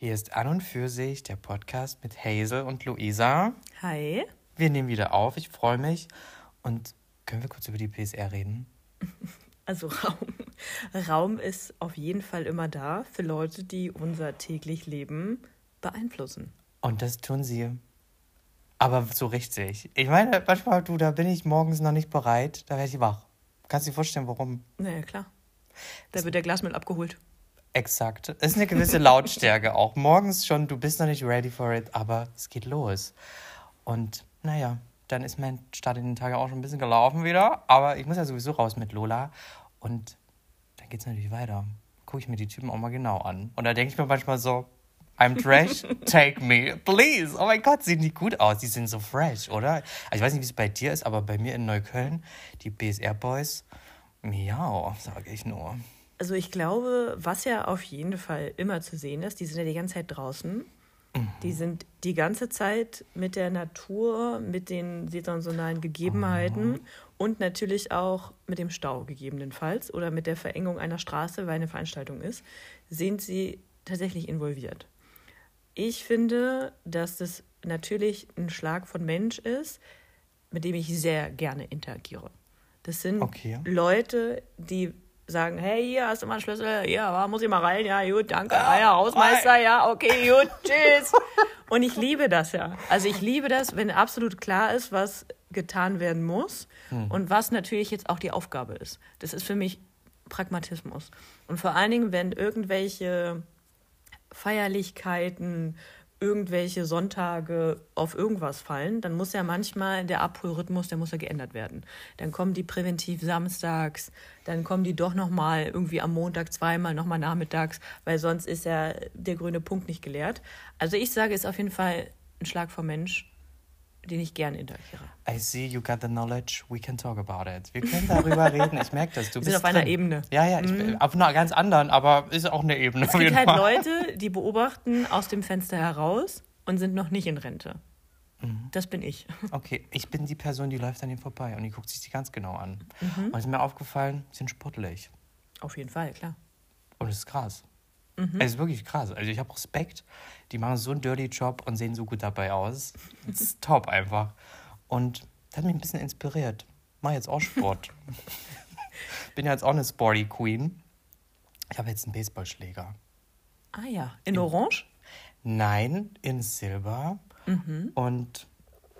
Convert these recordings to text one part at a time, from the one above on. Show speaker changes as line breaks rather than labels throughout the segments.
Hier ist an und für sich der Podcast mit Hazel und Luisa.
Hi.
Wir nehmen wieder auf, ich freue mich. Und können wir kurz über die PSR reden?
Also Raum. Raum ist auf jeden Fall immer da für Leute, die unser täglich Leben beeinflussen.
Und das tun sie. Aber so richtig. Ich meine, manchmal, du, da bin ich morgens noch nicht bereit, da werde ich wach. Kannst du dir vorstellen, warum?
Naja, klar. Da wird der Glasmüll abgeholt.
Exakt. Es ist eine gewisse Lautstärke auch. Morgens schon, du bist noch nicht ready for it, aber es geht los. Und naja, dann ist mein Start in den Tag auch schon ein bisschen gelaufen wieder. Aber ich muss ja sowieso raus mit Lola. Und dann geht es natürlich weiter. Gucke ich mir die Typen auch mal genau an. Und da denke ich mir manchmal so, I'm trash, take me, please. Oh mein Gott, sehen die gut aus. Die sind so fresh, oder? Also ich weiß nicht, wie es bei dir ist, aber bei mir in Neukölln, die BSR-Boys, miau, sage ich nur.
Also ich glaube, was ja auf jeden Fall immer zu sehen ist, die sind ja die ganze Zeit draußen. Die sind die ganze Zeit mit der Natur, mit den saisonalen Gegebenheiten und natürlich auch mit dem Stau gegebenenfalls oder mit der Verengung einer Straße, weil eine Veranstaltung ist, sind sie tatsächlich involviert. Ich finde, dass das natürlich ein Schlag von Mensch ist, mit dem ich sehr gerne interagiere. Das sind
Okay.
Leute, die sagen, hey, hier hast du mal einen Schlüssel, ja, muss ich mal rein, ja, gut, danke, ah, ja, Hausmeister, ja, okay, gut, tschüss. Und ich liebe das ja. Also ich liebe das, wenn absolut klar ist, was getan werden muss und was natürlich jetzt auch die Aufgabe ist. Das ist für mich Pragmatismus. Und vor allen Dingen, wenn irgendwelche Feierlichkeiten, irgendwelche Sonntage auf irgendwas fallen, dann muss ja manchmal der Abholrhythmus, der muss ja geändert werden. Dann kommen die präventiv samstags, dann kommen die doch nochmal irgendwie am Montag zweimal, nochmal nachmittags, weil sonst ist ja der grüne Punkt nicht geleert. Also ich sage, ist auf jeden Fall ein Schlag vom Mensch, den ich gerne interagiere.
I see you got the knowledge. We can talk about it. Wir können darüber reden. Ich merke das. Du
Wir
bist
sind auf einer
drin.
Ebene. Mhm.
Ja, ja, ich bin auf einer ganz anderen, aber ist auch eine Ebene.
Es gibt halt Leute, die beobachten aus dem Fenster heraus und sind noch nicht in Rente.
Mhm.
Das bin ich.
Okay, ich bin die Person, die läuft an ihm vorbei und die guckt sich die ganz genau an.
Mhm.
Und es ist mir aufgefallen, sie sind sportlich.
Auf jeden Fall, klar.
Und es ist krass.
Mhm.
Es ist wirklich krass. Also ich habe Respekt. Die machen so einen dirty Job und sehen so gut dabei aus. Es ist top einfach. Und das hat mich ein bisschen inspiriert. Mach jetzt auch Sport. bin ja jetzt auch eine Sporty Queen. Ich habe jetzt einen Baseballschläger.
Ah ja, in Orange?
Nein, in Silber.
Mhm.
Und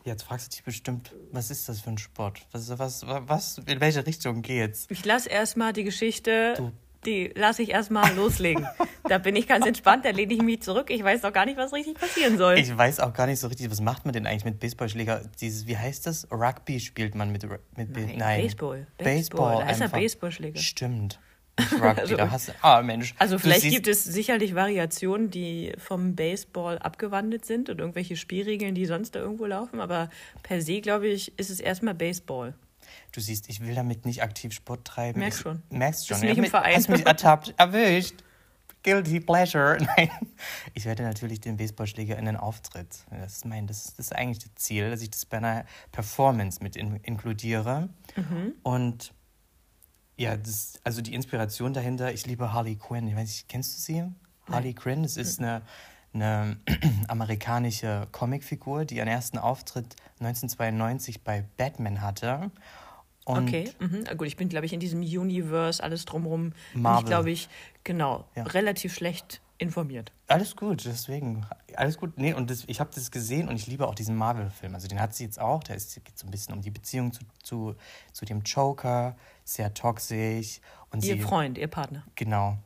jetzt fragst du dich bestimmt, was ist das für ein Sport? Was, was, was, in welche Richtung geht's?
Ich lasse erstmal die Geschichte,
Du-
die lasse ich erstmal loslegen. da bin ich ganz entspannt, da lehne ich mich zurück. Ich weiß noch gar nicht, was richtig passieren soll.
Ich weiß auch gar nicht so richtig, was macht man denn eigentlich mit Baseballschläger? Dieses, wie heißt das? Rugby spielt man mit, mit Ba-
Nein, Baseball. Baseball.
Baseball.
Da er
einfach.
Baseballschläger.
Stimmt. Rugby,
Also-
da hast du. Ah, Mensch.
Also vielleicht gibt es sicherlich Variationen, die vom Baseball abgewandelt sind und irgendwelche Spielregeln, die sonst da irgendwo laufen. Aber per se, glaube ich, ist es erstmal Baseball.
Du siehst, ich will damit nicht aktiv Sport treiben.
Merkst schon.
Merkst schon.
Bist nicht im Verein.
Hast mich ertappt, erwischt. Guilty pleasure. Nein. Ich werde natürlich den Baseballschläger in den Auftritt. Das ist mein, das, das ist eigentlich das Ziel, dass ich das bei einer Performance mit in, inkludiere.
Mhm.
Und ja, das, also die Inspiration dahinter, ich liebe Harley Quinn. Ich weiß nicht, kennst du sie? Harley Quinn, das ist eine, eine amerikanische Comicfigur, die ihren ersten Auftritt 1992 bei Batman hatte. Und
Okay, mhm. Ah, gut, ich bin, glaube ich, in diesem Universe, alles drumherum, bin
Marvel.
ich, glaube ich, genau,
Ja.
relativ schlecht informiert.
Alles gut, deswegen. Alles gut. Nee, und das, ich habe das gesehen und ich liebe auch diesen Marvel-Film. Also den hat sie jetzt auch. Da geht so ein bisschen um die Beziehung zu, zu, zu dem Joker, sehr toxisch. Und
Ihr
sie,
Freund, ihr Partner.
Genau.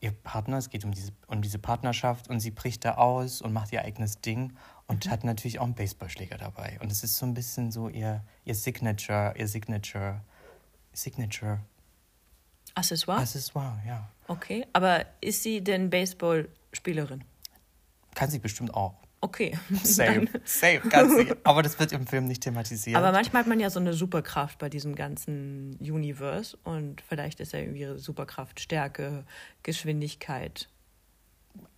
Ihr Partner, es geht um diese, um diese Partnerschaft und sie bricht da aus und macht ihr eigenes Ding und hat natürlich auch einen Baseballschläger dabei. Und es ist so ein bisschen so ihr, ihr Signature, ihr Signature, Signature
Accessoire?
Accessoire, ja.
Okay, aber ist sie denn Baseballspielerin?
Kann sie bestimmt auch.
Okay.
Safe, safe, ganz sicher. Aber das wird im Film nicht thematisiert.
Aber manchmal hat man ja so eine Superkraft bei diesem ganzen Universe und vielleicht ist ja irgendwie ihre Superkraft Stärke, Geschwindigkeit.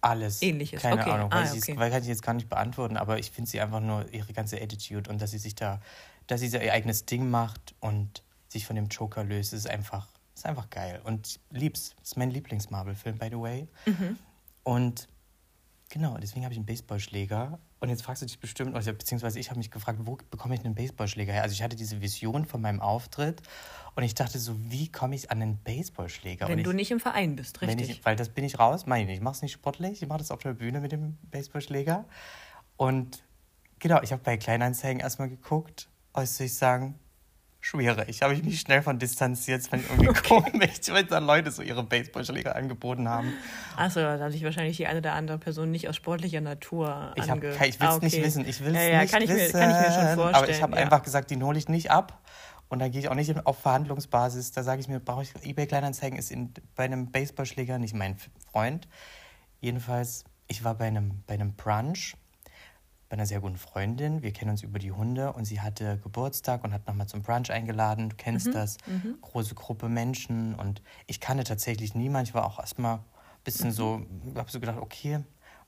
Alles.
Ähnliches.
Keine
Okay.
Ahnung,
Ah,
weiß ich,
okay.
weil kann ich jetzt gar nicht beantworten, aber ich finde sie einfach nur ihre ganze Attitude und dass sie sich da, dass sie so ihr eigenes Ding macht und sich von dem Joker löst, ist einfach, ist einfach geil. Und lieb's. Ist mein Lieblings-Marvel-Film, by the way.
Mhm.
Und Genau, deswegen habe ich einen Baseballschläger. Und jetzt fragst du dich bestimmt, also, beziehungsweise ich habe mich gefragt, wo bekomme ich einen Baseballschläger her? Also ich hatte diese Vision von meinem Auftritt und ich dachte so, wie komme ich an einen Baseballschläger?
Wenn
und
du
ich,
nicht im Verein bist,
wenn
richtig.
ich, weil das bin ich raus, meine ich nicht. Ich mache es nicht sportlich, ich mache das auf der Bühne mit dem Baseballschläger. Und genau, ich habe bei Kleinanzeigen erstmal geguckt, soll ich sagen, schwierig. Habe ich mich schnell von distanziert, das fand ich irgendwie komisch, weil da Leute so ihre Baseballschläger angeboten haben.
Achso, da hat sich wahrscheinlich die eine oder andere Person nicht aus sportlicher Natur
Ich, hab, ich will es
Ah, okay.
nicht wissen. Ich will es
ja, ja,
nicht
kann ich
wissen.
Mir, kann ich mir schon vorstellen.
Aber ich habe
ja.
einfach gesagt, den hole ich nicht ab. Und da gehe ich auch nicht auf Verhandlungsbasis. Da sage ich mir, brauche ich eBay Kleinanzeigen ist in, bei einem Baseballschläger nicht mein Freund. Jedenfalls, ich war bei einem, bei einem Brunch bei einer sehr guten Freundin. Wir kennen uns über die Hunde und sie hatte Geburtstag und hat nochmal zum Brunch eingeladen. Du kennst
Mhm,
das. Große Gruppe Menschen und ich kannte tatsächlich niemand. Ich war auch erstmal ein bisschen so,
Mhm.
habe so gedacht, okay,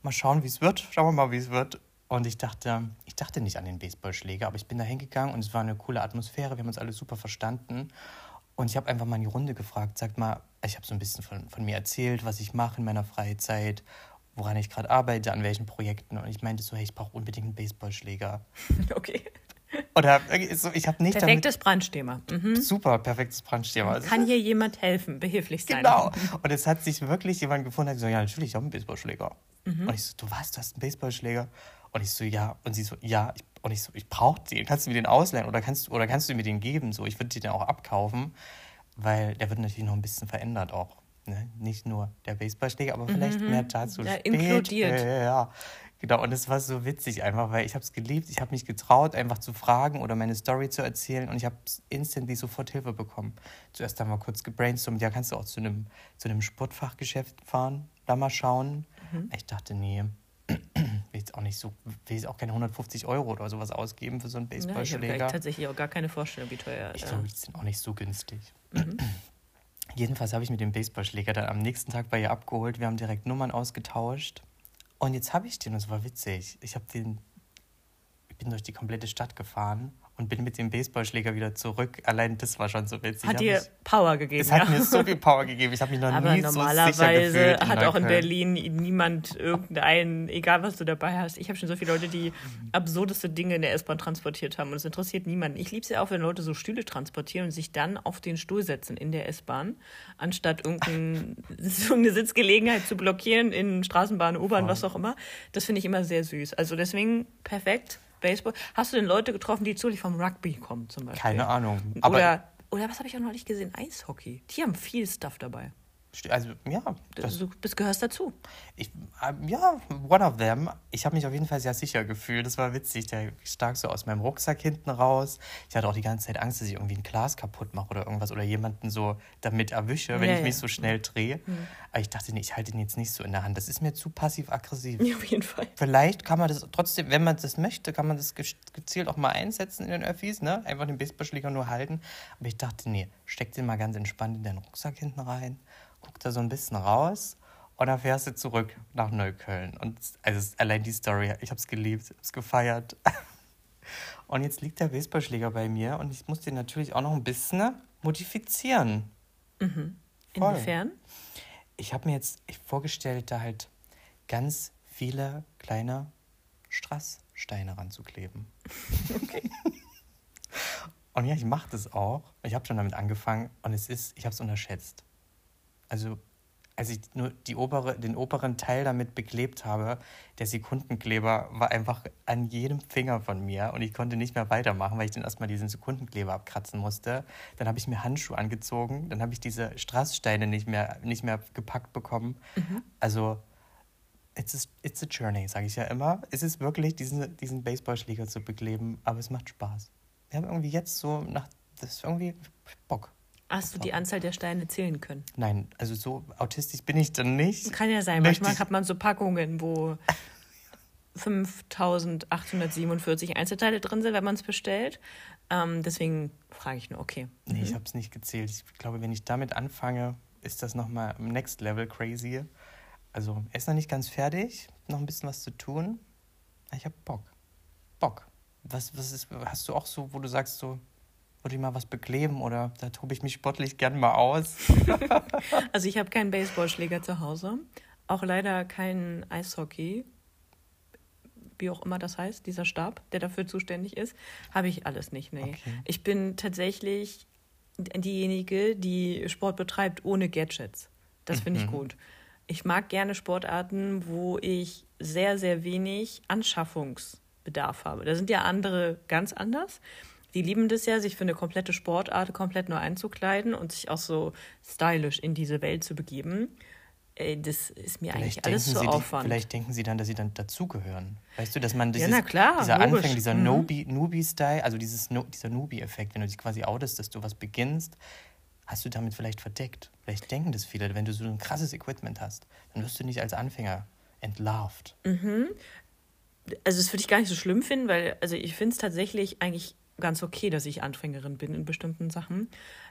mal schauen, wie es wird. Schauen wir mal, wie es wird. Und ich dachte, ich dachte nicht an den Baseballschläger, aber ich bin da hingegangen und es war eine coole Atmosphäre. Wir haben uns alle super verstanden. Und ich habe einfach mal in die Runde gefragt, sagt mal, ich habe so ein bisschen von, von mir erzählt, was ich mache in meiner Freizeit, woran ich gerade arbeite, an welchen Projekten. Und ich meinte so, hey, ich brauche unbedingt einen Baseballschläger.
Okay.
Oder irgendwie so, ich habe nicht
Perfektes Brandthema. Mhm.
Super, perfektes Brandthema. Also,
Kann hier jemand helfen, behilflich sein?
Genau. Und es hat sich wirklich jemand gefunden, der hat gesagt, ja, natürlich, ich habe einen Baseballschläger.
Mhm.
Und ich so, du was, du hast einen Baseballschläger? Und ich so, ja. Und sie so, ja. Ich, und ich so, ich brauche den. Kannst du mir den ausleihen oder kannst, oder kannst du mir den geben? So, ich würde den auch abkaufen, weil der wird natürlich noch ein bisschen verändert auch. Ne? Nicht nur der Baseballschläger, aber vielleicht mehr dazu
Mhm. Ja,
später.
inkludiert.
Ja, ja. Genau, und es war so witzig einfach, weil ich habe es geliebt. Ich habe mich getraut, einfach zu fragen oder meine Story zu erzählen und ich habe instantly sofort Hilfe bekommen. Zuerst haben wir kurz gebrainstormt, ja, kannst du auch zu einem, zu einem Sportfachgeschäft fahren, da mal schauen.
Mhm.
Ich dachte, nee, will jetzt auch nicht so, will jetzt auch keine 150 Euro oder sowas ausgeben für so einen
Ja, ich habe
Baseballschläger.
tatsächlich auch gar keine Vorstellung, wie teuer.
Ich
äh,
glaube, die sind auch nicht so günstig.
Mhm.
Jedenfalls habe ich mit dem Baseballschläger dann am nächsten Tag bei ihr abgeholt. Wir haben direkt Nummern ausgetauscht. Und jetzt habe ich den, und es war witzig. Ich habe den, ich bin durch die komplette Stadt gefahren und bin mit dem Baseballschläger wieder zurück. Allein das war schon so witzig.
hat dir
mich,
Power gegeben.
es hat
ja.
mir so viel Power gegeben. Ich habe mich noch
Aber
nie so sicher
normalerweise hat auch in. Berlin niemand irgendeinen, egal was du dabei hast. Ich habe schon so viele Leute, die absurdeste Dinge in der S-Bahn transportiert haben und es interessiert niemanden. Ich liebe es ja auch, wenn Leute so Stühle transportieren und sich dann auf den Stuhl setzen in der S-Bahn, anstatt irgendein, irgendeine Sitzgelegenheit zu blockieren in Straßenbahn, U-Bahn, was auch immer. Das finde ich immer sehr süß. Also deswegen perfekt. Baseball. Hast du denn Leute getroffen, die zufällig vom Rugby kommen zum Beispiel?
Keine Ahnung.
Oder, oder was habe ich auch neulich gesehen? Eishockey. Die haben viel Stuff dabei.
Also, ja, das,
Du bist, gehörst dazu.
Ich, ähm, ja, one of them. Ich habe mich auf jeden Fall sehr sicher gefühlt. Das war witzig. Der stak so aus meinem Rucksack hinten raus. Ich hatte auch die ganze Zeit Angst, dass ich irgendwie ein Glas kaputt mache oder irgendwas oder jemanden so damit erwische, wenn
Ja,
ich
ja.
mich so schnell drehe. Aber ich dachte, nee, ich halte ihn jetzt nicht so in der Hand. Das ist mir zu passiv-aggressiv.
Ja, auf jeden Fall.
Vielleicht kann man das trotzdem, wenn man das möchte, kann man das ge- gezielt auch mal einsetzen in den Öffis, ne? Einfach den Baseballschläger nur halten. Aber ich dachte, nee, steck den mal ganz entspannt in deinen Rucksack hinten rein, guck da so ein bisschen raus und dann fährst du zurück nach Neukölln. Und also allein die Story, ich habe es geliebt, habe es gefeiert. Und jetzt liegt der Baseballschläger bei mir und ich muss den natürlich auch noch ein bisschen modifizieren. Voll.
Inwiefern?
Ich habe mir jetzt vorgestellt, da halt ganz viele kleine Strasssteine ranzukleben. und ja, ich mache das auch. Ich habe schon damit angefangen und es ist, ich habe es unterschätzt. Also, als ich nur die obere, den oberen Teil damit beklebt habe, der Sekundenkleber war einfach an jedem Finger von mir und ich konnte nicht mehr weitermachen, weil ich dann erstmal diesen Sekundenkleber abkratzen musste. Dann habe ich mir Handschuhe angezogen, dann habe ich diese Strasssteine nicht mehr, nicht mehr gepackt bekommen. Also, it's a, it's a journey, sage ich ja immer. Es ist wirklich, diesen, diesen Baseballschläger zu bekleben, aber es macht Spaß. Wir haben irgendwie jetzt so nach, das ist irgendwie Bock.
Hast du die Anzahl der Steine zählen können?
Nein, also so autistisch bin ich dann nicht.
Kann ja sein.
Möchte
Manchmal
ich-
hat man so Packungen, wo 5847 Einzelteile drin sind, wenn man es bestellt. Ähm, deswegen frage ich nur, okay.
Nee, ich habe es nicht gezählt. Ich glaube, wenn ich damit anfange, ist das nochmal im Next Level crazy. Also, er ist noch nicht ganz fertig, noch ein bisschen was zu tun. Ich habe Bock. Bock. Was, was ist, hast du auch so, wo du sagst, so, würde ich mal was bekleben oder da tobe ich mich sportlich gern mal aus?
Also ich habe keinen Baseballschläger zu Hause, auch leider kein Eishockey, wie auch immer das heißt, dieser Stab, der dafür zuständig ist, habe ich alles nicht. Nee.
Okay.
Ich bin tatsächlich diejenige, die Sport betreibt ohne Gadgets. Das finde ich
Mhm.
gut. Ich mag gerne Sportarten, wo ich sehr, sehr wenig Anschaffungsbedarf habe. Da sind ja andere ganz anders. Die lieben das ja, sich für eine komplette Sportart komplett neu einzukleiden und sich auch so stylisch in diese Welt zu begeben. Ey, das ist mir eigentlich
Vielleicht
alles
denken,
zu
die,
Aufwand.
vielleicht denken sie dann, dass sie dann dazugehören. Weißt du, dass man dieses,
na klar,
dieser
logisch.
Anfang, dieser
Mhm.
Newbie-Style, also dieses no, dieser Newbie-Effekt, wenn du dich quasi outest, dass du was beginnst, hast du damit vielleicht verdeckt. Vielleicht denken das viele, wenn du so ein krasses Equipment hast, dann wirst du nicht als Anfänger entlarvt.
also das würde ich gar nicht so schlimm finden, weil also ich finde es tatsächlich eigentlich ganz okay, dass ich Anfängerin bin in bestimmten Sachen.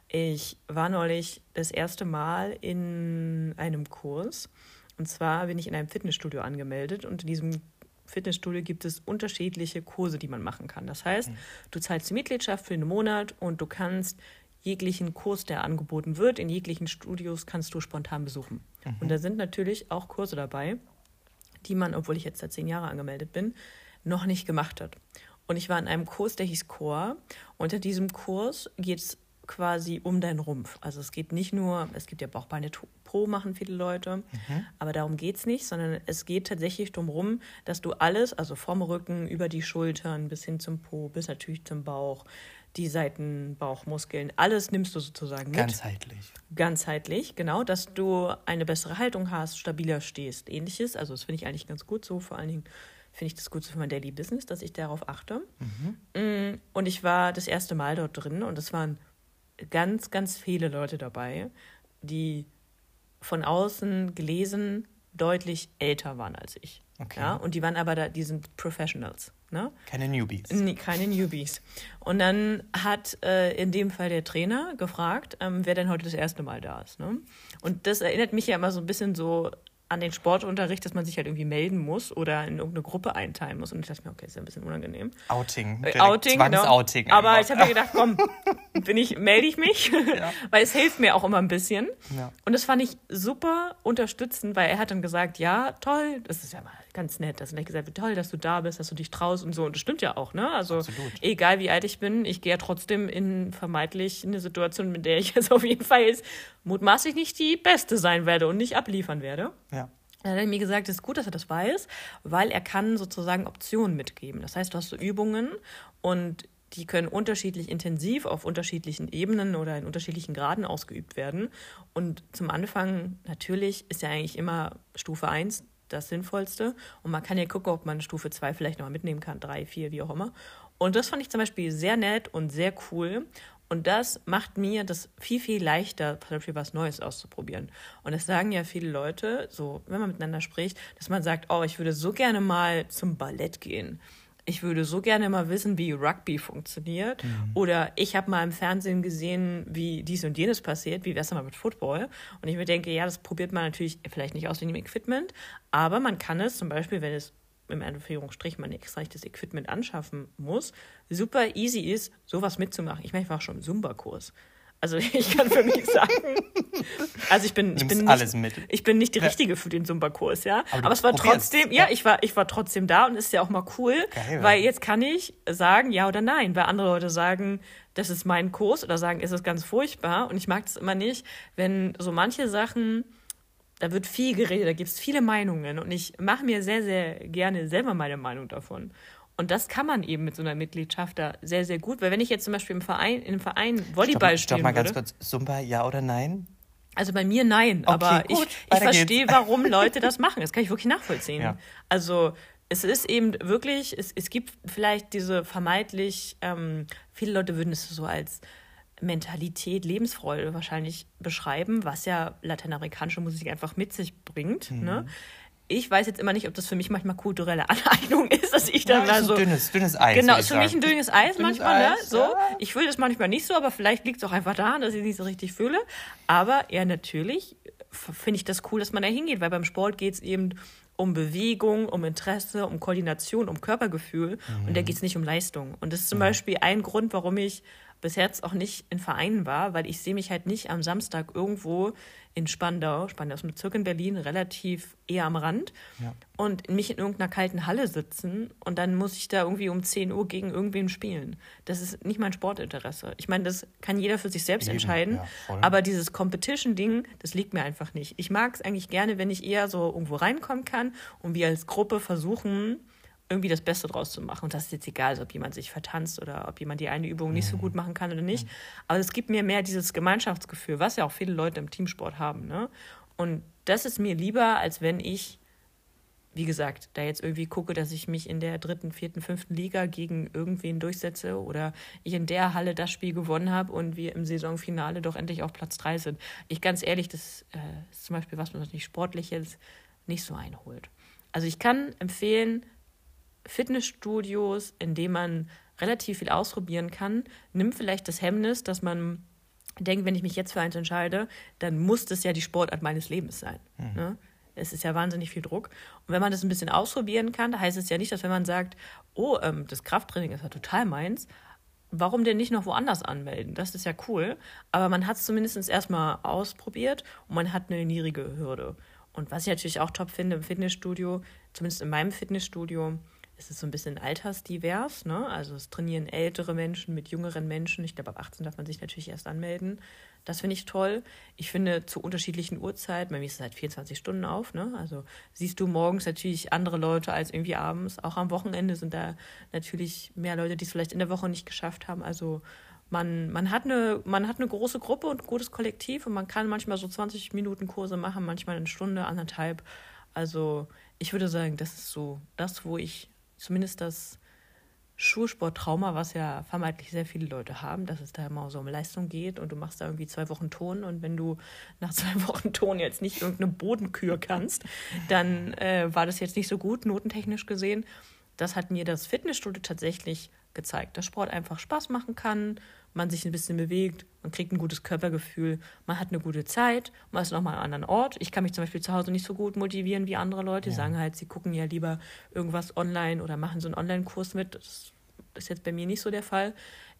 Ich war neulich das erste Mal in einem Kurs und zwar bin ich in einem Fitnessstudio angemeldet und in diesem Fitnessstudio gibt es unterschiedliche Kurse, die man machen kann. Das heißt, du zahlst die Mitgliedschaft für einen Monat und du kannst jeglichen Kurs, der angeboten wird, in jeglichen Studios kannst du spontan besuchen. Und da sind natürlich auch Kurse dabei, die man, obwohl ich jetzt seit zehn Jahren angemeldet bin, noch nicht gemacht hat. Und ich war in einem Kurs, der hieß Core. Unter diesem Kurs geht es quasi um deinen Rumpf. Also es geht nicht nur, es gibt ja Bauchbeine Pro, machen viele Leute, aber darum geht es nicht, sondern es geht tatsächlich darum, dass du alles, also vom Rücken, über die Schultern bis hin zum Po, bis natürlich zum Bauch, die Seitenbauchmuskeln, alles nimmst du sozusagen mit
Ganzheitlich.
ganzheitlich, genau, dass du eine bessere Haltung hast, stabiler stehst, ähnliches. Also das finde ich eigentlich ganz gut so. Vor allen Dingen finde ich das gut für mein Daily Business, dass ich darauf achte. Mm, Und ich war das erste Mal dort drin und es waren ganz, ganz viele Leute dabei, die von außen gelesen deutlich älter waren als ich.
Okay.
Ja, und die waren aber da, die sind Professionals. Ne?
Keine Newbies.
Nee, keine Newbies. Und dann hat äh, in dem Fall der Trainer gefragt, ähm, wer denn heute das erste Mal da ist. Ne? Und das erinnert mich ja immer so ein bisschen so an den Sportunterricht, dass man sich halt irgendwie melden muss oder in irgendeine Gruppe einteilen muss. Und ich dachte mir, okay, ist ja ein bisschen unangenehm.
Outing.
Äh,
Direkt
Outing, genau.
Zwangsouting.
Aber
einfach.
ich habe mir gedacht, komm, bin ich, melde ich mich, weil es hilft mir auch immer ein bisschen.
Ja.
Und das fand ich super unterstützend, weil er hat dann gesagt, ja, toll, das ist ja mal ganz nett, dass er gesagt hat, toll, dass du da bist, dass du dich traust und so. Und das stimmt ja auch, ne? Also
Absolut.
egal wie alt ich bin, ich gehe ja trotzdem in vermeintlich eine Situation, mit der ich jetzt auf jeden Fall jetzt mutmaßlich nicht die Beste sein werde und nicht abliefern werde.
ja.
Dann hat er mir gesagt, es ist gut, dass er das weiß, weil er kann sozusagen Optionen mitgeben. Das heißt, du hast so Übungen und die können unterschiedlich intensiv auf unterschiedlichen Ebenen oder in unterschiedlichen Graden ausgeübt werden. Und zum Anfang natürlich ist ja eigentlich immer Stufe 1 das Sinnvollste. Und man kann ja gucken, ob man Stufe 2 vielleicht nochmal mitnehmen kann, 3, 4, wie auch immer. Und das fand ich zum Beispiel sehr nett und sehr cool. Und das macht mir das viel, viel leichter, zum Beispiel was Neues auszuprobieren. Und das sagen ja viele Leute, so, wenn man miteinander spricht, dass man sagt, oh, ich würde so gerne mal zum Ballett gehen. Ich würde so gerne mal wissen, wie Rugby funktioniert. Oder ich habe mal im Fernsehen gesehen, wie dies und jenes passiert. Wie wäre es denn mal mit Football? Und ich mir denke, ja, das probiert man natürlich vielleicht nicht aus wegen dem Equipment, aber man kann es zum Beispiel, wenn es im Anführungsstrich man extra nicht das Equipment anschaffen muss, super easy ist, sowas mitzumachen. Ich meine, ich war schon im Zumba-Kurs. Also ich kann für mich sagen, also ich bin, ich bin nicht,
alles mit.
ich bin nicht die richtige für den Zumba-Kurs, ja.
Aber
Aber, es war trotzdem,
ja.
ja, ich war, ich war trotzdem da und ist ja auch mal cool,
Geil.
weil jetzt kann ich sagen, ja oder nein, weil andere Leute sagen, das ist mein Kurs oder sagen, es ist ganz furchtbar und ich mag das immer nicht, wenn so manche Sachen da wird viel geredet, da gibt es viele Meinungen und ich mache mir sehr, sehr gerne selber meine Meinung davon. Und das kann man eben mit so einer Mitgliedschaft da sehr, sehr gut, weil wenn ich jetzt zum Beispiel im Verein, in einem Verein Volleyball
Stopp, stopp
spielen
mal ganz
würde,
kurz. Zumba, ja oder nein?
also bei mir nein, aber
gut,
ich, ich verstehe,
geht's.
warum Leute das machen. Das kann ich wirklich nachvollziehen.
Ja.
Also es ist eben wirklich, es, es gibt vielleicht diese vermeintlich, ähm, viele Leute würden es so als Mentalität, Lebensfreude wahrscheinlich beschreiben, was ja lateinamerikanische Musik einfach mit sich bringt.
Mhm.
Ne? Ich weiß jetzt immer nicht, ob das für mich manchmal kulturelle Aneignung ist, dass ich dann
Ja,
mal
ist
so.
ein dünnes, dünnes Eis.
Genau, ist für mich ein dünnes Eis
Dünnes
manchmal, ne?
Eis,
So.
ja.
Ich fühle es manchmal nicht so, aber vielleicht liegt es auch einfach daran, dass ich es nicht so richtig fühle. Aber ja, natürlich finde ich das cool, dass man da hingeht, weil beim Sport geht es eben um Bewegung, um Interesse, um Koordination, um Körpergefühl und
Mhm.
da geht es nicht um Leistung. Und das ist zum Beispiel ein Grund, warum ich bis jetzt auch nicht in Vereinen war, weil ich sehe mich halt nicht am Samstag irgendwo in Spandau, Spandau ist ein Bezirk in Berlin, relativ eher am Rand
Ja.
und mich in irgendeiner kalten Halle sitzen und dann muss ich da irgendwie um 10 Uhr gegen irgendwen spielen. Das ist nicht mein Sportinteresse. Ich meine, das kann jeder für sich selbst
Eben,
entscheiden,
ja,
aber dieses Competition-Ding, das liegt mir einfach nicht. Ich mag es eigentlich gerne, wenn ich eher so irgendwo reinkommen kann und wir als Gruppe versuchen, irgendwie das Beste draus zu machen. Und das ist jetzt egal, ob jemand sich vertanzt oder ob jemand die eine Übung nicht so
Mhm.
gut machen kann oder nicht. Aber es gibt mir mehr dieses Gemeinschaftsgefühl, was ja auch viele Leute im Teamsport haben. Ne? Und das ist mir lieber, als wenn ich, wie gesagt, da jetzt irgendwie gucke, dass ich mich in der dritten, vierten, fünften Liga gegen irgendwen durchsetze oder ich in der Halle das Spiel gewonnen habe und wir im Saisonfinale doch endlich auf Platz drei sind. Ich ganz ehrlich, das äh, ist zum Beispiel was, was mich sportlich jetzt nicht so einholt. Also ich kann empfehlen, Fitnessstudios, in denen man relativ viel ausprobieren kann, nimmt vielleicht das Hemmnis, dass man denkt, wenn ich mich jetzt für eins entscheide, dann muss das ja die Sportart meines Lebens sein. Ne? Es ist ja wahnsinnig viel Druck. Und wenn man das ein bisschen ausprobieren kann, heißt es ja nicht, dass wenn man sagt, oh, ähm, das Krafttraining ist ja total meins, warum denn nicht noch woanders anmelden? Das ist ja cool. Aber man hat es zumindest erstmal ausprobiert und man hat eine niedrige Hürde. Und was ich natürlich auch top finde im Fitnessstudio, zumindest in meinem Fitnessstudio, ist es so ein bisschen altersdivers. Ne? Also es trainieren ältere Menschen mit jüngeren Menschen. Ich glaube, ab 18 darf man sich natürlich erst anmelden. Das finde ich toll. Ich finde zu unterschiedlichen Uhrzeiten, bei mir ist es halt 24 Stunden auf, ne? Also siehst du morgens natürlich andere Leute als irgendwie abends. Auch am Wochenende sind da natürlich mehr Leute, die es vielleicht in der Woche nicht geschafft haben. Also man, man, hat eine, man hat eine große Gruppe und ein gutes Kollektiv und man kann manchmal so 20 Minuten Kurse machen, manchmal eine Stunde, anderthalb. Also ich würde sagen, das ist so das, wo ich zumindest das Schulsporttrauma, was ja vermeintlich sehr viele Leute haben, dass es da immer so um Leistung geht und du machst da irgendwie zwei Wochen Ton und wenn du nach zwei Wochen Ton jetzt nicht irgendeine Bodenkür kannst, dann äh, war das jetzt nicht so gut, notentechnisch gesehen. Das hat mir das Fitnessstudio tatsächlich gezeigt, dass Sport einfach Spaß machen kann, man sich ein bisschen bewegt, man kriegt ein gutes Körpergefühl, man hat eine gute Zeit, man ist nochmal an einem anderen Ort. Ich kann mich zum Beispiel zu Hause nicht so gut motivieren wie andere Leute. Die sagen halt, sie gucken ja lieber irgendwas online oder machen so einen Online-Kurs mit. Das ist jetzt bei mir nicht so der Fall.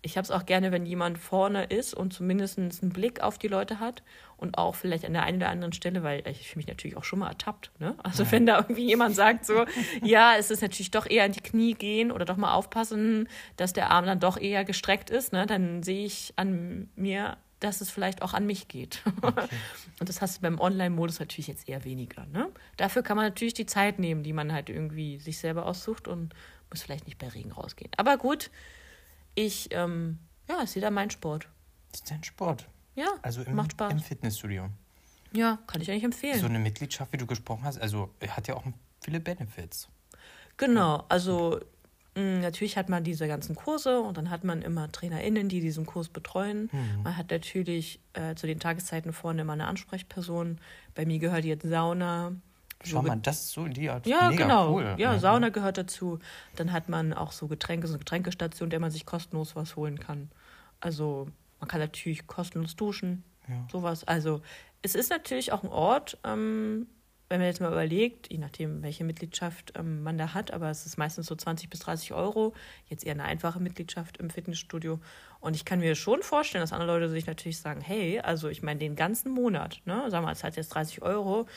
Ich habe es auch gerne, wenn jemand vorne ist und zumindest einen Blick auf die Leute hat und auch vielleicht an der einen oder anderen Stelle, weil ich fühle mich natürlich auch schon mal ertappt. Ne? Also wenn da irgendwie jemand sagt so, ja, es ist natürlich doch eher in die Knie gehen oder doch mal aufpassen, dass der Arm dann doch eher gestreckt ist, ne? dann sehe ich an mir, dass es vielleicht auch an mich geht. Und das hast du beim Online-Modus natürlich jetzt eher weniger. Ne? Dafür kann man natürlich die Zeit nehmen, die man halt irgendwie sich selber aussucht und muss vielleicht nicht bei Regen rausgehen. Aber gut, ich, ähm, ja, ist wieder mein Sport.
Das ist dein Sport.
Ja,
Also im,
macht Spaß.
im Fitnessstudio.
ja, kann ich eigentlich empfehlen.
So eine Mitgliedschaft, wie du gesprochen hast, also hat ja auch viele Benefits.
Genau, also mh, natürlich hat man diese ganzen Kurse und dann hat man immer TrainerInnen, die diesen Kurs betreuen.
Mhm.
Man hat natürlich äh, zu den Tageszeiten vorne immer eine Ansprechperson. Bei mir gehört jetzt Sauna.
Schau mal, das ist so in die Art.
Ja,
Mega
genau.
cool.
Ja, Sauna gehört dazu. Dann hat man auch so Getränke, so eine Getränkestation, der man sich kostenlos was holen kann. Also man kann natürlich kostenlos duschen,
Ja.
sowas. Also es ist natürlich auch ein Ort, ähm, wenn man jetzt mal überlegt, je nachdem, welche Mitgliedschaft ähm, man da hat, aber es ist meistens so 20 bis 30 Euro, jetzt eher eine einfache Mitgliedschaft im Fitnessstudio. Und ich kann mir schon vorstellen, dass andere Leute sich natürlich sagen, hey, also ich meine den ganzen Monat, ne, sagen wir mal, es hat jetzt 30 Euro,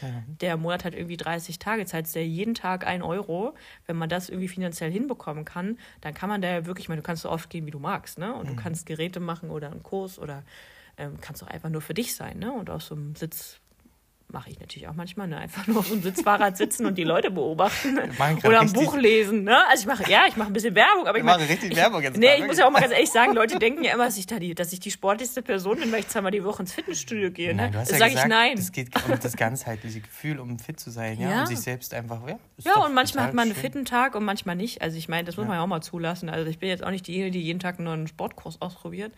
der Monat hat irgendwie 30 Tage, zahlst du ja jeden Tag ein Euro. Wenn man das irgendwie finanziell hinbekommen kann, dann kann man da ja wirklich, ich meine, du kannst so oft gehen, wie du magst, ne? Und du kannst Geräte machen oder einen Kurs oder ähm, kannst auch einfach nur für dich sein, ne? Und aus so einem Sitz mache ich natürlich auch manchmal, ne? Einfach nur auf so einem Sitzfahrrad sitzen und die Leute beobachten oder ein Buch lesen, ne? Also ich mache, ja, ich mache ein bisschen Werbung, aber ich meine,
richtig
ich,
Werbung jetzt
Nee, ich muss ja auch mal ganz ehrlich sagen, Leute denken ja immer, dass ich da die, dass ich die sportlichste Person bin, weil ich zweimal die Woche ins Fitnessstudio gehe, ne?
Nein,
Das
ja
sage ich nein.
Es geht um das ganzheitliche Gefühl, um fit zu sein, ja,
Ja.
und sich selbst einfach, ja.
Ja, und manchmal hat man einen
schön.
fitten Tag und manchmal nicht. Also ich meine, das muss man ja auch mal zulassen. Also ich bin jetzt auch nicht diejenige, die jeden Tag einen neuen Sportkurs ausprobiert.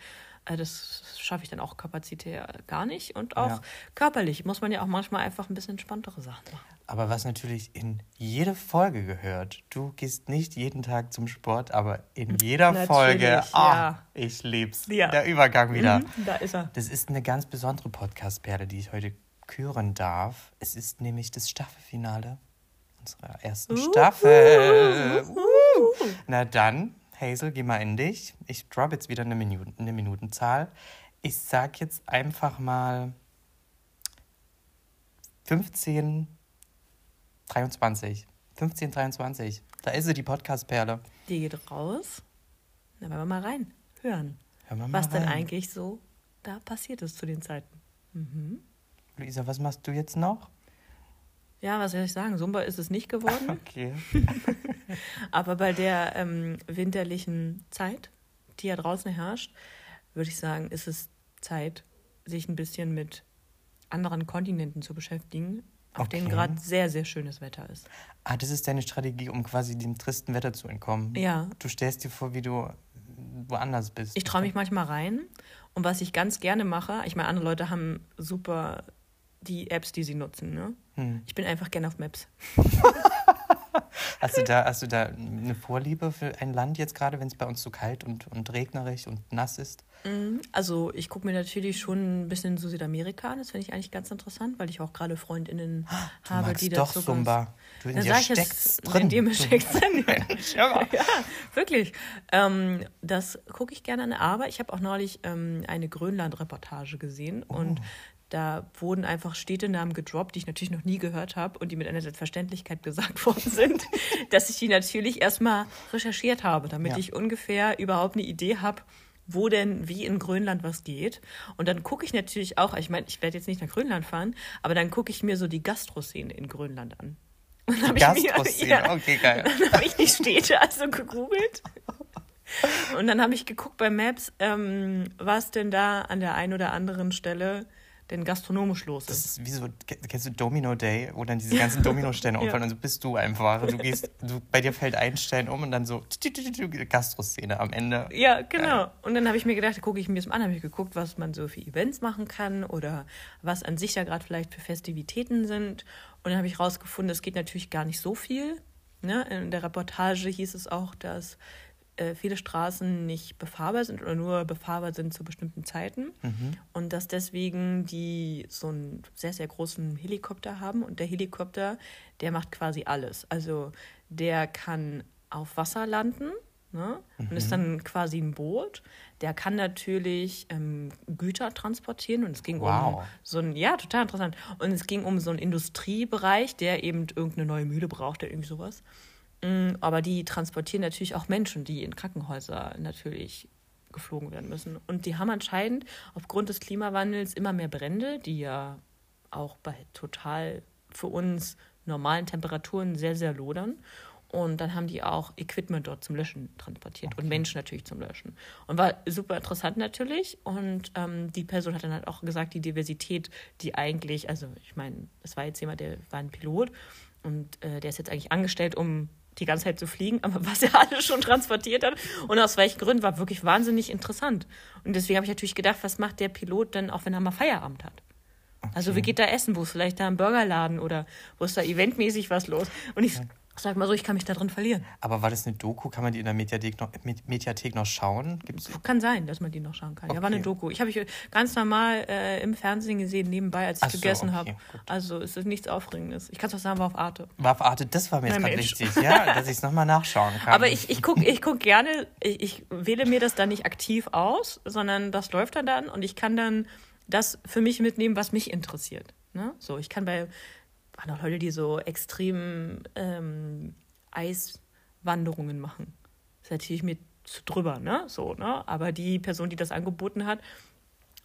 Also das schaffe ich dann auch kapazitär gar nicht. Und auch
Ja.
körperlich muss man ja auch manchmal einfach ein bisschen entspanntere Sachen machen.
Aber was natürlich in jede Folge gehört, du gehst nicht jeden Tag zum Sport, aber in jeder
Natürlich,
Folge, ah,
ja.
ich lieb's.
Ja.
Der Übergang wieder.
Mhm, da ist er.
Das ist eine ganz besondere Podcast-Perle, die ich heute küren darf. Es ist nämlich das Staffelfinale unserer ersten
Uh.
Staffel. Uh. Na dann, Hazel, geh mal in dich. Ich drop jetzt wieder eine, Minuten, eine Minutenzahl. Ich sag jetzt einfach mal 15, 23. 15, 23. Da ist sie, die Podcast-Perle.
Die geht raus. Na, wollen wir mal rein. Hören.
Hören wir mal
was denn
rein.
eigentlich so da passiert ist zu den Zeiten. Mhm.
Luisa, was machst du jetzt noch?
Ja, was soll ich sagen? Sumba ist es nicht geworden.
Okay.
Aber bei der ähm, winterlichen Zeit, die ja draußen herrscht, würde ich sagen, ist es Zeit, sich ein bisschen mit anderen Kontinenten zu beschäftigen, auf denen
Okay.
gerade sehr, sehr schönes Wetter ist.
Ah, das ist deine Strategie, um quasi dem tristen Wetter zu entkommen.
Ja.
Du stellst dir vor, wie du woanders bist.
Ich traue mich manchmal rein. Und was ich ganz gerne mache, ich meine, andere Leute haben super die Apps, die sie nutzen. Ne?
Hm.
Ich bin einfach gerne auf Maps.
Hast du da, hast du da eine Vorliebe für ein Land jetzt gerade, wenn es bei uns so kalt und, und regnerisch und nass ist?
Mhm. Also ich gucke mir natürlich schon ein bisschen so Südamerika an. Das finde ich eigentlich ganz interessant, weil ich auch gerade Freundinnen
Du
habe, die
doch
dazu
Sumba. Du in dir
es,
drin.
in dir steckt's drin.
Ja.
ja, wirklich. Ähm, das gucke ich gerne an. Aber ich habe auch neulich ähm, eine Grönland-Reportage gesehen
Oh.
und da wurden einfach Städtenamen gedroppt, die ich natürlich noch nie gehört habe und die mit einer Selbstverständlichkeit gesagt worden sind, dass ich die natürlich erstmal recherchiert habe, damit
Ja.
ich ungefähr überhaupt eine Idee habe, wo denn wie in Grönland was geht. Und dann gucke ich natürlich auch, ich meine, ich werde jetzt nicht nach Grönland fahren, aber dann gucke ich mir so die Gastroszene in Grönland an. Und dann hab ich mir- ja.
okay, geil.
Dann habe ich die Städte also gegoogelt. Und dann habe ich geguckt bei Maps, ähm, was denn da an der einen oder anderen Stelle denn gastronomisch los
Das
ist.
ist wie so, kennst du Domino Day, wo dann diese ganzen Dominosteine umfallen und so bist du einfach. Du gehst, du, bei dir fällt ein Stein um und dann so Gastroszene am Ende.
Ja, genau. Und dann habe ich mir gedacht, gucke ich mir das mal an, habe ich geguckt, was man so für Events machen kann oder was an sich da gerade vielleicht für Festivitäten sind. Und dann habe ich rausgefunden, es geht natürlich gar nicht so viel. Ne? In der Reportage hieß es auch, dass äh, viele Straßen nicht befahrbar sind oder nur befahrbar sind zu bestimmten Zeiten. Und dass deswegen die so einen sehr, sehr großen Helikopter haben. Und der Helikopter, der macht quasi alles. Also der kann auf Wasser landen ne? und ist dann quasi ein Boot. Der kann natürlich ähm, Güter transportieren und es ging um
Wow.
so ein, ja, total interessant. Und es ging um so einen Industriebereich, der eben irgendeine neue Mühle braucht oder irgendwie sowas. Mm, Aber die transportieren natürlich auch Menschen, die in Krankenhäuser natürlich geflogen werden müssen. Und die haben anscheinend aufgrund des Klimawandels immer mehr Brände, die ja auch bei total für uns normalen Temperaturen sehr, sehr lodern. Und dann haben die auch Equipment dort zum Löschen transportiert und Menschen natürlich zum Löschen. Und war super interessant natürlich. Und ähm, die Person hat dann halt auch gesagt, die Diversität, die eigentlich, also ich meine, es war jetzt jemand, der war ein Pilot und äh, der ist jetzt eigentlich angestellt, um die ganze Zeit zu fliegen, aber was er alles schon transportiert hat und aus welchen Gründen war wirklich wahnsinnig interessant. Und deswegen habe ich natürlich gedacht, was macht der Pilot denn, auch wenn er mal Feierabend hat? Also wie geht da essen? Wo ist vielleicht da ein Burgerladen oder wo ist da eventmäßig was los? Und ich sag mal so, ich kann mich da drin verlieren.
Aber war das eine Doku? Kann man die in der Mediathek noch, Med- Mediathek noch schauen? Gibt's,
Kann sein, dass man die noch schauen kann. Ja, war eine
Okay.
Doku. Ich habe ich ganz normal äh, im Fernsehen gesehen, nebenbei, als ich
Ach so,
gegessen
okay,
habe. Also es ist nichts Aufregendes. Ich kann es auch sagen, war auf Arte.
war auf Arte, das war mir jetzt gerade wichtig, ja, dass ich es nochmal nachschauen kann.
Aber ich, ich gucke ich guck gerne, ich, ich wähle mir das dann nicht aktiv aus, sondern das läuft dann dann und ich kann dann das für mich mitnehmen, was mich interessiert. Ne? So, ich kann bei waren auch Leute, die so extrem ähm, Eiswanderungen machen. Das ist natürlich mir zu drüber, ne? So, ne? Aber die Person, die das angeboten hat,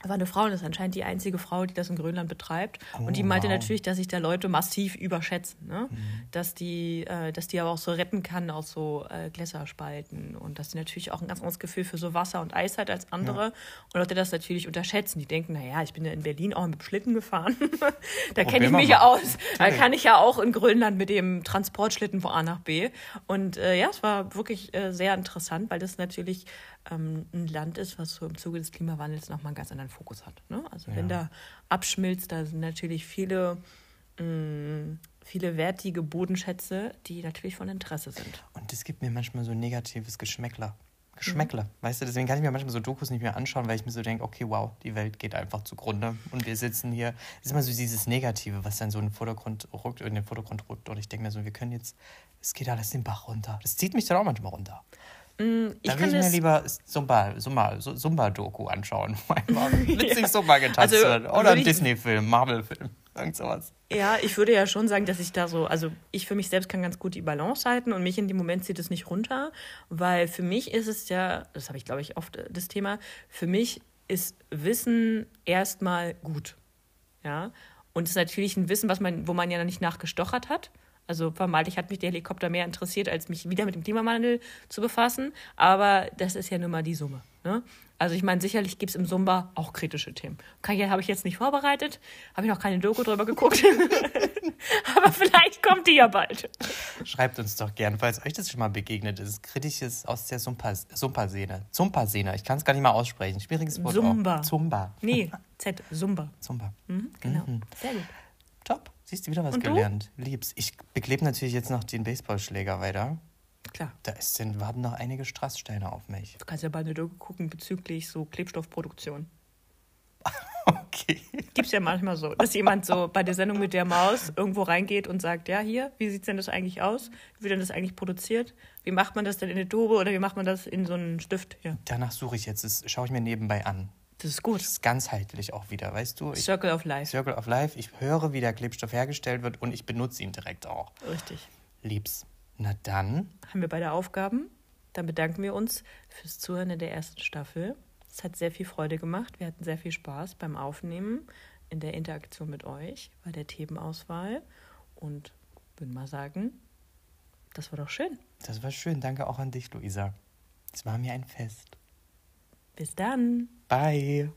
war eine Frau und das ist anscheinend die einzige Frau, die das in Grönland betreibt.
Oh,
und die meinte
wow.
natürlich, dass sich da Leute massiv überschätzen. Ne? Dass, die, äh, dass die aber auch so retten kann aus so äh, Gläserspalten und dass sie natürlich auch ein ganz anderes Gefühl für so Wasser und Eis hat als andere. Und Leute das natürlich unterschätzen. Die denken, naja, ich bin ja in Berlin auch mit dem Schlitten gefahren. da kenne ich mich ja aus. Da kann ich ja auch in Grönland mit dem Transportschlitten von A nach B. Und äh, ja, es war wirklich äh, sehr interessant, weil das natürlich ähm, ein Land ist, was so im Zuge des Klimawandels nochmal einen ganz anderen Fokus hat. Ne? Also wenn da abschmilzt, da sind natürlich viele, mh, viele wertige Bodenschätze, die natürlich von Interesse sind.
Und das gibt mir manchmal so ein negatives Geschmäckler. Geschmäckler, weißt du, deswegen kann ich mir manchmal so Dokus nicht mehr anschauen, weil ich mir so denke, okay, wow, die Welt geht einfach zugrunde und wir sitzen hier. Es ist immer so dieses Negative, was dann so in den Vordergrund rückt, in den Vordergrund rückt und ich denke mir so, wir können jetzt, es geht alles den Bach runter. Das zieht mich dann auch manchmal runter.
Mm, Ich
Da will ich mir lieber Zumba, Zumba, Zumba-Doku anschauen, witzig Zumba getanzt
Also,
wird. Oder
würde
ein Disney-Film, Marvel-Film, irgend sowas.
ja, ich würde ja schon sagen, dass ich da so, also ich für mich selbst kann ganz gut die Balance halten und mich in dem Moment zieht es nicht runter, weil für mich ist es ja, das habe ich glaube ich oft äh, das Thema, für mich ist Wissen erstmal gut. Ja, und es ist natürlich ein Wissen, was man, wo man ja noch nicht nachgestochert hat. Also vermeintlich hat mich der Helikopter mehr interessiert, als mich wieder mit dem Klimawandel zu befassen. Aber das ist ja nun mal die Summe. Ne? Also ich meine, sicherlich gibt es im Sumba auch kritische Themen. Habe ich jetzt nicht vorbereitet, habe ich noch keine Doku drüber geguckt. Aber vielleicht kommt die ja bald.
Schreibt uns doch gern, falls euch das schon mal begegnet ist. Kritisches aus der Zumpa-Szene. Zumpa-Szene, ich kann es gar nicht mal aussprechen. Schwieriges Wort
Zumba.
auch. Zumba.
Nee, Z, Sumba.
Zumba.
Mhm, genau. Sehr gut.
Top. Siehst du wieder was
Und du?
gelernt. Lieb's. Ich beklebe natürlich jetzt noch den Baseballschläger weiter.
Klar.
Da ist, denn, warten noch einige Strasssteine auf mich.
Du kannst ja bald eine Doku gucken bezüglich so Klebstoffproduktion.
Okay.
Gibt's ja manchmal so, dass jemand so bei der Sendung mit der Maus irgendwo reingeht und sagt, ja, hier, wie sieht denn das eigentlich aus? Wie wird denn das eigentlich produziert? Wie macht man das denn in eine Tube oder wie macht man das in so einen Stift? Ja,
Danach suche ich jetzt. Das schaue ich mir nebenbei an.
Das ist gut.
Das ist ganzheitlich auch wieder, weißt du? Ich,
Circle of Life.
Circle of Life. Ich höre, wie der Klebstoff hergestellt wird und ich benutze ihn direkt auch.
Richtig.
Lieb's. Na dann,
Haben wir beide Aufgaben. Dann bedanken wir uns fürs Zuhören in der ersten Staffel. Es hat sehr viel Freude gemacht. Wir hatten sehr viel Spaß beim Aufnehmen, in der Interaktion mit euch, bei der Themenauswahl. Und würde mal sagen, das war doch schön.
das war schön. Danke auch an dich, Luisa. Es war mir ein Fest.
Bis dann.
Bye.